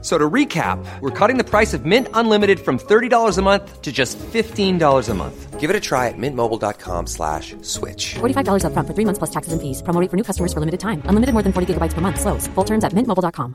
So to recap, we're cutting the price of Mint Unlimited from $30 a month to just $15 a month. Give it a try at mintmobile.com slash switch. $45 upfront for three months plus taxes and fees. Promo rate for new customers for limited time. Unlimited more than 40 gigabytes per month. Slows. Full terms at mintmobile.com.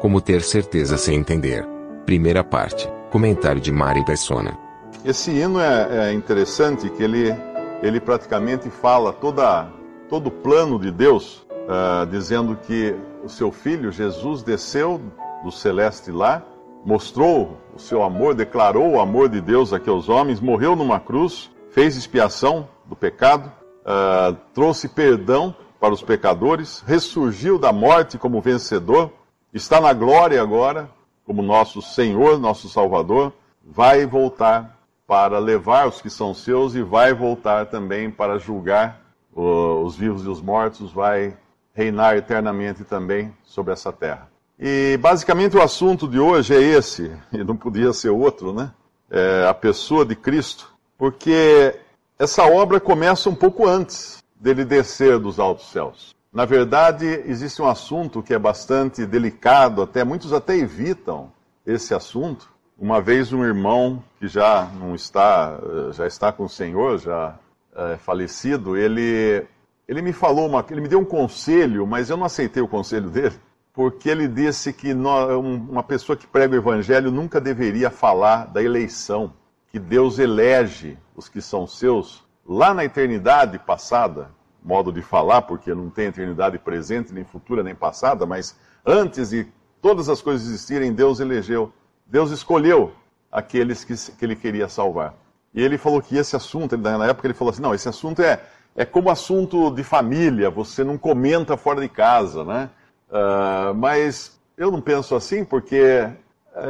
Como ter certeza sem entender. Primeira parte. Comentário de Mari Persona. Esse hino é, é interessante que ele, ele praticamente fala toda, todo o plano de Deus, ah, dizendo que o seu filho Jesus desceu do celeste lá, mostrou o seu amor, declarou o amor de Deus aqui aos homens, morreu numa cruz, fez expiação do pecado, ah, trouxe perdão para os pecadores, ressurgiu da morte como vencedor, está na glória agora, como nosso Senhor, nosso Salvador, vai voltar para levar os que são seus e vai voltar também para julgar uh, os vivos e os mortos, vai reinar eternamente também sobre essa terra. E basicamente o assunto de hoje é esse, e não podia ser outro, né? É a pessoa de Cristo, porque essa obra começa um pouco antes dele descer dos altos céus. Na verdade, existe um assunto que é bastante delicado, até muitos até evitam esse assunto. Uma vez um irmão que já não está, eh, já está com o Senhor, já é falecido, ele ele me falou uma, ele me deu um conselho, mas eu não aceitei o conselho dele, porque ele disse que um- uma pessoa que prega o evangelho nunca deveria falar da eleição, que Deus elege os que são seus lá na eternidade passada, modo de falar, porque não tem eternidade presente, nem futura, nem passada, mas antes de todas as coisas existirem, Deus elegeu, Deus escolheu aqueles que, que ele queria salvar. E ele falou que esse assunto, na época ele falou assim, não, esse assunto é, é como assunto de família, você não comenta fora de casa, né? Ah, mas eu não penso assim, porque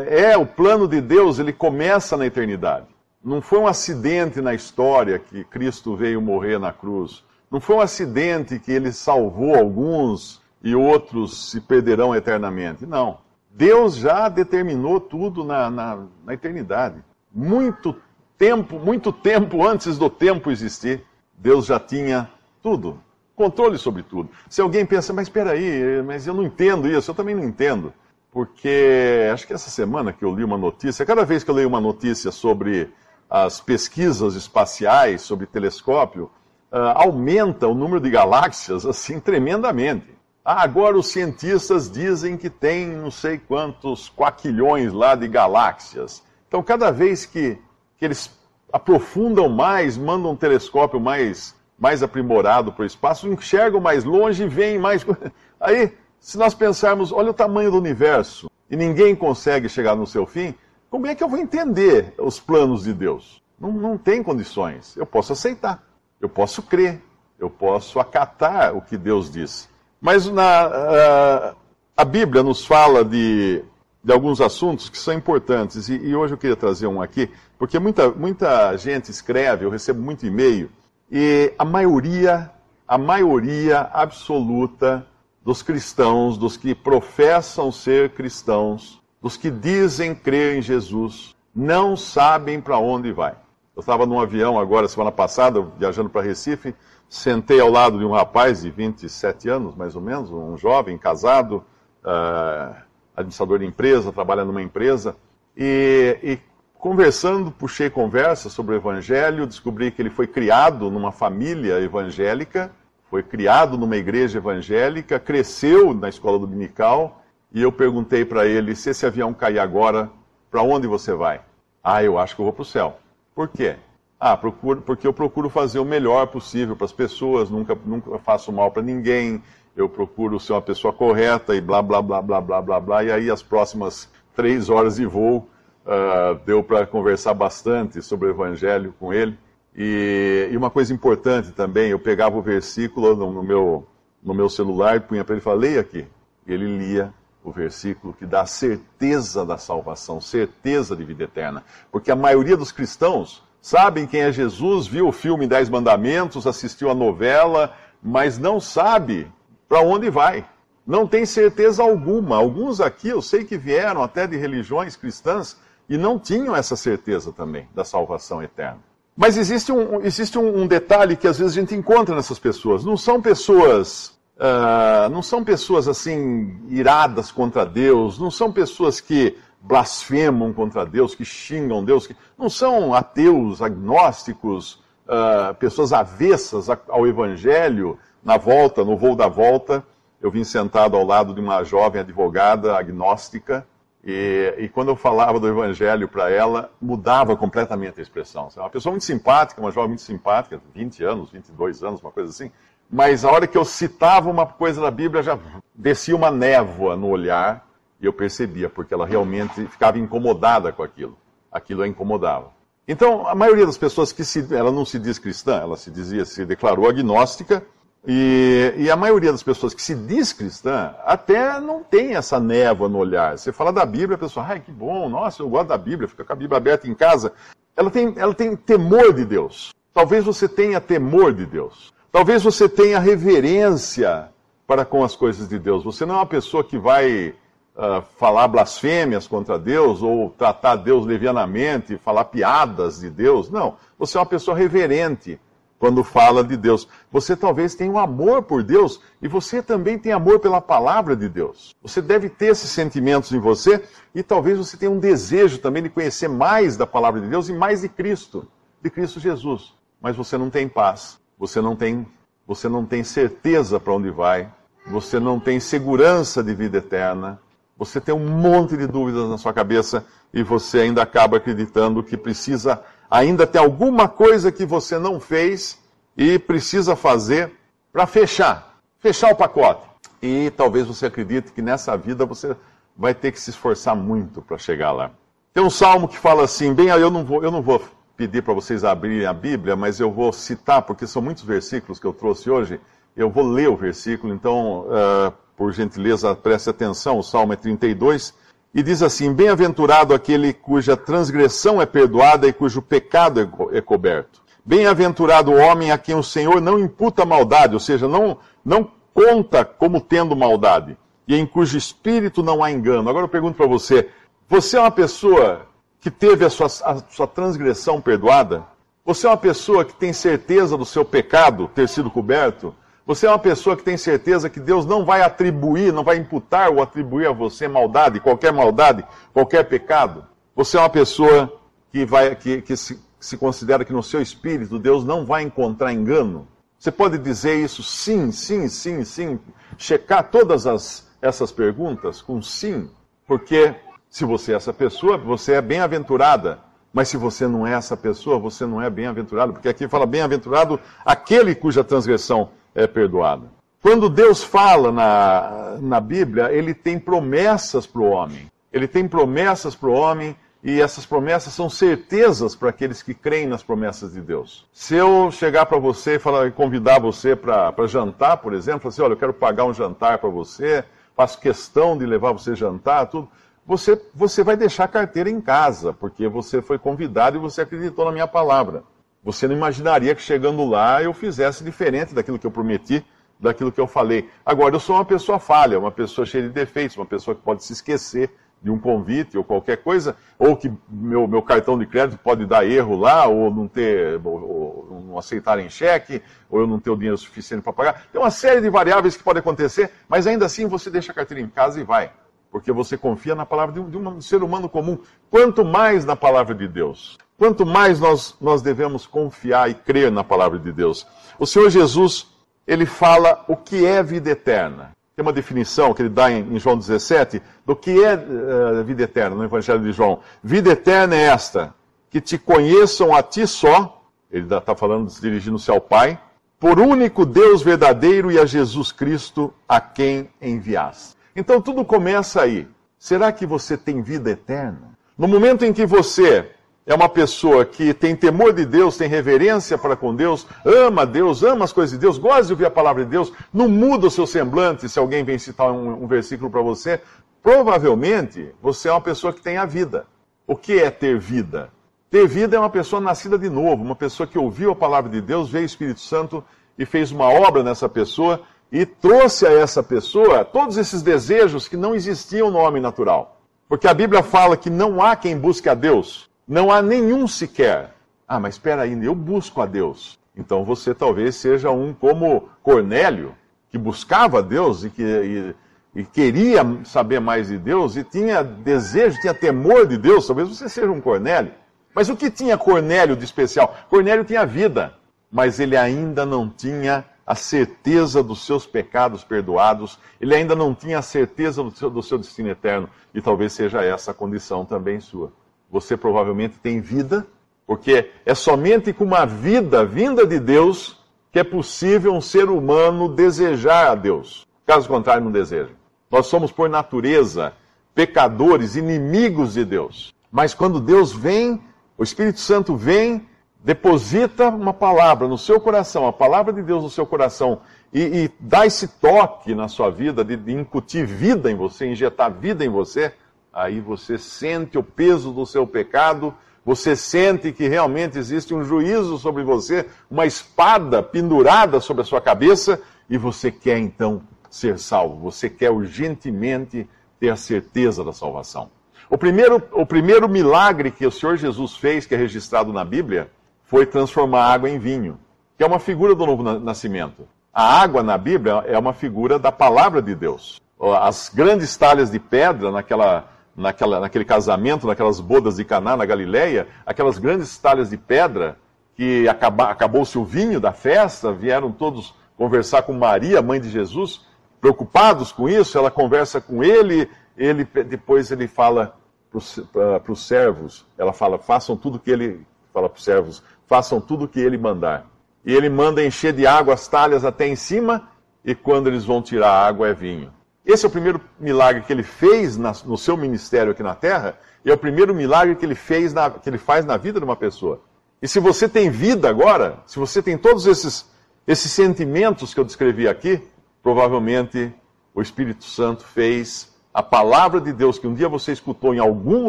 é o plano de Deus, ele começa na eternidade. Não foi um acidente na história que Cristo veio morrer na cruz. Não foi um acidente que ele salvou alguns e outros se perderão eternamente. Não. Deus já determinou tudo na, na, na eternidade. Muito tempo, muito tempo antes do tempo existir, Deus já tinha tudo. Controle sobre tudo. Se alguém pensa, mas espera aí, mas eu não entendo isso, eu também não entendo. Porque acho que essa semana que eu li uma notícia, cada vez que eu leio uma notícia sobre as pesquisas espaciais, sobre telescópio, ah, aumenta o número de galáxias assim tremendamente. Ah, agora os cientistas dizem que tem não sei quantos quaquilhões lá de galáxias. Então, cada vez que, que eles aprofundam mais, mandam um telescópio mais, mais aprimorado para o espaço, enxergam mais longe e veem mais. Aí, se nós pensarmos, olha o tamanho do universo e ninguém consegue chegar no seu fim, como é que eu vou entender os planos de Deus? Não, não tem condições. Eu posso aceitar, eu posso crer, eu posso acatar o que Deus diz. Mas na, ah, a Bíblia nos fala de, de alguns assuntos que são importantes, e, e hoje eu queria trazer um aqui, porque muita, muita gente escreve, eu recebo muito e-mail, e a maioria, a maioria absoluta dos cristãos, dos que professam ser cristãos, dos que dizem crer em Jesus, não sabem para onde vai. Eu estava num avião agora, semana passada, viajando para Recife, sentei ao lado de um rapaz de 27 anos, mais ou menos, um jovem, casado, ah, administrador de empresa, trabalha numa empresa, e, e conversando, puxei conversa sobre o Evangelho, descobri que ele foi criado numa família evangélica, foi criado numa igreja evangélica, cresceu na escola dominical, e eu perguntei para ele, se esse avião cair agora, para onde você vai? Ah, eu acho que eu vou para o céu. Por quê? Ah, procuro, porque eu procuro fazer o melhor possível para as pessoas, nunca, nunca faço mal para ninguém, eu procuro ser uma pessoa correta e blá, blá, blá, blá, blá, blá, blá. E aí as próximas três horas de voo ah, deu para conversar bastante sobre o Evangelho com ele. E, e uma coisa importante também, eu pegava o versículo no, no meu, no meu celular e punha para ele e leia aqui. E ele lia o versículo que dá certeza da salvação, certeza de vida eterna. Porque a maioria dos cristãos sabem quem é Jesus, viu o filme Dez Mandamentos, assistiu a novela, mas não sabe para onde vai. Não tem certeza alguma. Alguns aqui eu sei que vieram até de religiões cristãs e não tinham essa certeza também da salvação eterna. Mas existe um, existe um, detalhe que às vezes a gente encontra nessas pessoas. Não são pessoas. Uh, não são pessoas assim iradas contra Deus, não são pessoas que blasfemam contra Deus, que xingam Deus, que não são ateus, agnósticos, uh, pessoas avessas ao Evangelho. Na volta, no voo da volta, eu vim sentado ao lado de uma jovem advogada agnóstica, e, e quando eu falava do Evangelho para ela, mudava completamente a expressão. Uma pessoa muito simpática, uma jovem muito simpática, 20 anos, 22 anos, uma coisa assim. Mas a hora que eu citava uma coisa da Bíblia, já descia uma névoa no olhar, e eu percebia, porque ela realmente ficava incomodada com aquilo. Aquilo a incomodava. Então, a maioria das pessoas que se, ela não se diz cristã, ela se dizia, se declarou agnóstica, e, e, a maioria das pessoas que se diz cristã até não tem essa névoa no olhar. Você fala da Bíblia, a pessoa, ai que bom, nossa, eu gosto da Bíblia, fica com a Bíblia aberta em casa. Ela tem, ela tem temor de Deus. Talvez você tenha temor de Deus. Talvez você tenha reverência para com as coisas de Deus. Você não é uma pessoa que vai uh, falar blasfêmias contra Deus ou tratar Deus levianamente, falar piadas de Deus. Não. Você é uma pessoa reverente quando fala de Deus. Você talvez tenha um amor por Deus e você também tem amor pela palavra de Deus. Você deve ter esses sentimentos em você e talvez você tenha um desejo também de conhecer mais da palavra de Deus e mais de Cristo, de Cristo Jesus. Mas você não tem paz, você não tem, você não tem certeza para onde vai, você não tem segurança de vida eterna. Você tem um monte de dúvidas na sua cabeça e você ainda acaba acreditando que precisa ainda tem alguma coisa que você não fez e precisa fazer para fechar, fechar o pacote. E talvez você acredite que nessa vida você vai ter que se esforçar muito para chegar lá. Tem um salmo que fala assim, bem, eu não vou, eu não vou pedir para vocês abrirem a Bíblia, mas eu vou citar, porque são muitos versículos que eu trouxe hoje, eu vou ler o versículo, então, uh, por gentileza, preste atenção, o Salmo é 32, e diz assim: Bem-aventurado aquele cuja transgressão é perdoada e cujo pecado é, é coberto. Bem-aventurado o homem a quem o Senhor não imputa maldade, ou seja, não, não conta como tendo maldade, e em cujo espírito não há engano. Agora eu pergunto para você: você é uma pessoa que teve a sua, a sua transgressão perdoada? Você é uma pessoa que tem certeza do seu pecado ter sido coberto? Você é uma pessoa que tem certeza que Deus não vai atribuir, não vai imputar ou atribuir a você maldade, qualquer maldade, qualquer pecado. Você é uma pessoa que, vai, que, que se, se considera que no seu espírito Deus não vai encontrar engano. Você pode dizer isso sim, sim, sim, sim. Checar todas as, essas perguntas com sim. Porque se você é essa pessoa, você é bem-aventurada. Mas se você não é essa pessoa, você não é bem-aventurado. Porque aqui fala bem-aventurado aquele cuja transgressão é perdoada. Quando Deus fala na, na Bíblia, ele tem promessas para o homem. Ele tem promessas para o homem e essas promessas são certezas para aqueles que creem nas promessas de Deus. Se eu chegar para você e falar, convidar você para jantar, por exemplo, falar assim, olha, eu quero pagar um jantar para você, faço questão de levar você jantar, tudo, você, você vai deixar a carteira em casa, porque você foi convidado e você acreditou na minha palavra. Você não imaginaria que chegando lá eu fizesse diferente daquilo que eu prometi, daquilo que eu falei. Agora, eu sou uma pessoa falha, uma pessoa cheia de defeitos, uma pessoa que pode se esquecer de um convite ou qualquer coisa, ou que meu, meu cartão de crédito pode dar erro lá, ou não ter, ou, ou não aceitar em cheque, ou eu não ter o dinheiro suficiente para pagar. Tem uma série de variáveis que podem acontecer, mas ainda assim você deixa a carteira em casa e vai, porque você confia na palavra de um, de um ser humano comum, quanto mais na palavra de Deus. Quanto mais nós, nós devemos confiar e crer na palavra de Deus. O Senhor Jesus, ele fala o que é vida eterna. Tem uma definição que ele dá em, em João 17 do que é uh, vida eterna no Evangelho de João. Vida eterna é esta, que te conheçam a ti só, ele está falando, dirigindo-se ao Pai, por único Deus verdadeiro e a Jesus Cristo a quem enviaste. Então tudo começa aí. Será que você tem vida eterna? No momento em que você é uma pessoa que tem temor de Deus, tem reverência para com Deus, ama Deus, ama as coisas de Deus, gosta de ouvir a palavra de Deus, não muda o seu semblante se alguém vem citar um, um versículo para você, provavelmente você é uma pessoa que tem a vida. O que é ter vida? Ter vida é uma pessoa nascida de novo, uma pessoa que ouviu a palavra de Deus, veio o Espírito Santo e fez uma obra nessa pessoa e trouxe a essa pessoa todos esses desejos que não existiam no homem natural. Porque a Bíblia fala que não há quem busque a Deus, não há nenhum sequer. Ah, mas espera aí, eu busco a Deus. Então você talvez seja um como Cornélio, que buscava a Deus e que e, e queria saber mais de Deus e tinha desejo, tinha temor de Deus. Talvez você seja um Cornélio. Mas o que tinha Cornélio de especial? Cornélio tinha vida, mas ele ainda não tinha a certeza dos seus pecados perdoados, ele ainda não tinha a certeza do seu, do seu destino eterno. E talvez seja essa a condição também sua. Você provavelmente tem vida, porque é somente com uma vida vinda de Deus que é possível um ser humano desejar a Deus. Caso contrário, não deseja. Nós somos, por natureza, pecadores, inimigos de Deus. Mas quando Deus vem, o Espírito Santo vem, deposita uma palavra no seu coração, a palavra de Deus no seu coração, e, e dá esse toque na sua vida de, de incutir vida em você, injetar vida em você, aí você sente o peso do seu pecado você sente que realmente existe um juízo sobre você, uma espada pendurada sobre a sua cabeça, e você quer então ser salvo. Você quer urgentemente ter a certeza da salvação. O primeiro, o primeiro milagre que o Senhor Jesus fez, que é registrado na Bíblia, foi transformar água em vinho, que é uma figura do novo nascimento. A água na Bíblia é uma figura da palavra de Deus. As grandes talhas de pedra naquela naquela, naquele casamento, naquelas bodas de Caná na Galileia, aquelas grandes talhas de pedra que acabou-se o vinho da festa, vieram todos conversar com Maria, mãe de Jesus, preocupados com isso, ela conversa com ele, ele depois ele fala para os servos, ela fala, façam tudo que ele fala para os servos, façam tudo que ele mandar. E ele manda encher de água as talhas até em cima, e quando eles vão tirar a água é vinho. Esse é o primeiro milagre que ele fez na, no seu ministério aqui na Terra, e é o primeiro milagre que ele, fez na, que ele faz na vida de uma pessoa. E se você tem vida agora, se você tem todos esses, esses sentimentos que eu descrevi aqui, provavelmente o Espírito Santo fez a palavra de Deus que um dia você escutou em algum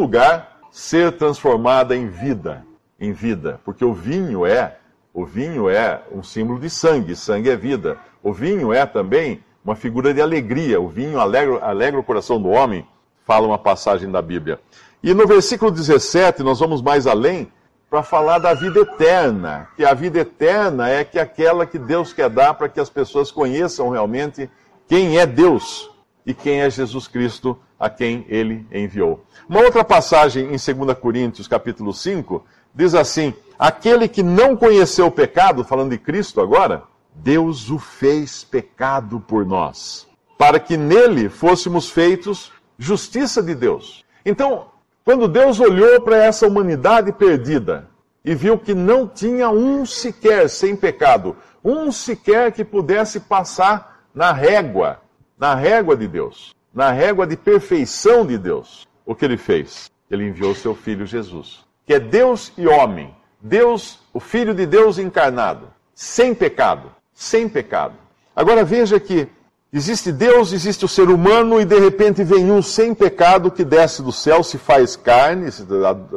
lugar ser transformada em vida, em vida, porque o vinho é, o vinho é um símbolo de sangue, sangue é vida. O vinho é também uma figura de alegria. O vinho alegra, alegra o coração do homem, fala uma passagem da Bíblia. E no versículo 17, nós vamos mais além para falar da vida eterna, que a vida eterna é que aquela que Deus quer dar para que as pessoas conheçam realmente quem é Deus e quem é Jesus Cristo a quem ele enviou. Uma outra passagem em 2 Coríntios, capítulo 5, diz assim: Aquele que não conheceu o pecado, falando de Cristo agora, Deus o fez pecado por nós, para que nele fôssemos feitos justiça de Deus. Então, quando Deus olhou para essa humanidade perdida e viu que não tinha um sequer sem pecado, um sequer que pudesse passar na régua, na régua de Deus, na régua de perfeição de Deus, o que ele fez? Ele enviou seu filho Jesus, que é Deus e homem, Deus, o Filho de Deus encarnado, sem pecado sem pecado. Agora veja que existe Deus, existe o ser humano, e de repente vem um sem pecado que desce do céu, se faz carne, se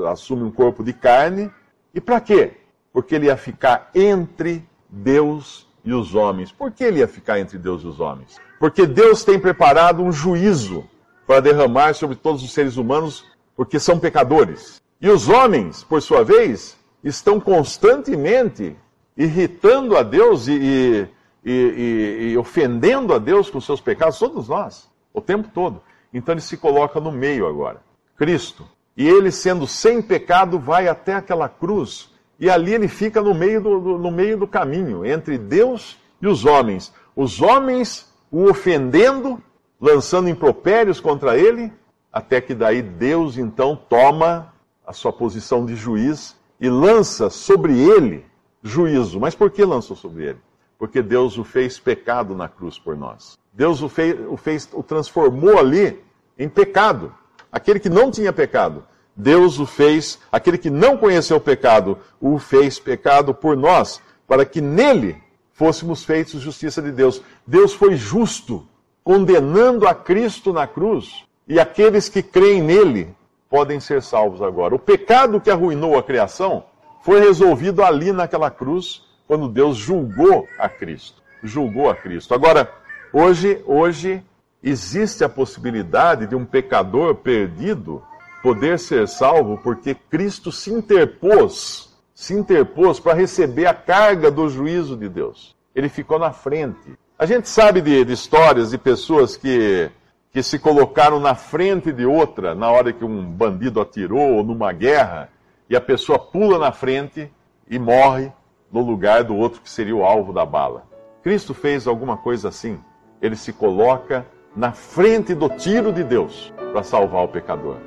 assume um corpo de carne. E para quê? Porque ele ia ficar entre Deus e os homens. Por que ele ia ficar entre Deus e os homens? Porque Deus tem preparado um juízo para derramar sobre todos os seres humanos, porque são pecadores. E os homens, por sua vez, estão constantemente irritando a Deus e, e, e, e, ofendendo a Deus com seus pecados, todos nós, o tempo todo. Então ele se coloca no meio agora, Cristo. E ele, sendo sem pecado, vai até aquela cruz. E ali ele fica no meio do, do no meio do caminho, entre Deus e os homens. Os homens o ofendendo, lançando impropérios contra ele, até que daí Deus então toma a sua posição de juiz e lança sobre ele juízo. Mas por que lançou sobre ele? Porque Deus o fez pecado na cruz por nós. Deus o fez, o fez, o transformou ali em pecado. Aquele que não tinha pecado. Deus o fez, aquele que não conheceu o pecado, o fez pecado por nós, para que nele fôssemos feitos justiça de Deus. Deus foi justo, condenando a Cristo na cruz, e aqueles que creem nele podem ser salvos agora. O pecado que arruinou a criação foi resolvido ali naquela cruz, quando Deus julgou a Cristo. Julgou a Cristo. Agora, Hoje, hoje existe a possibilidade de um pecador perdido poder ser salvo porque Cristo se interpôs, se interpôs para receber a carga do juízo de Deus. Ele ficou na frente. A gente sabe de, de histórias de pessoas que, que se colocaram na frente de outra na hora que um bandido atirou ou numa guerra e a pessoa pula na frente e morre no lugar do outro que seria o alvo da bala. Cristo fez alguma coisa assim. Ele se coloca na frente do tiro de Deus para salvar o pecador.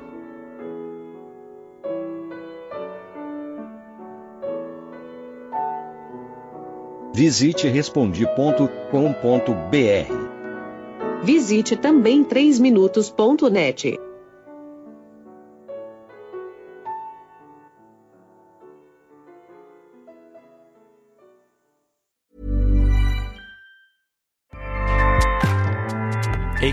Visite respondi.com.br. Visite também 3minutos.net.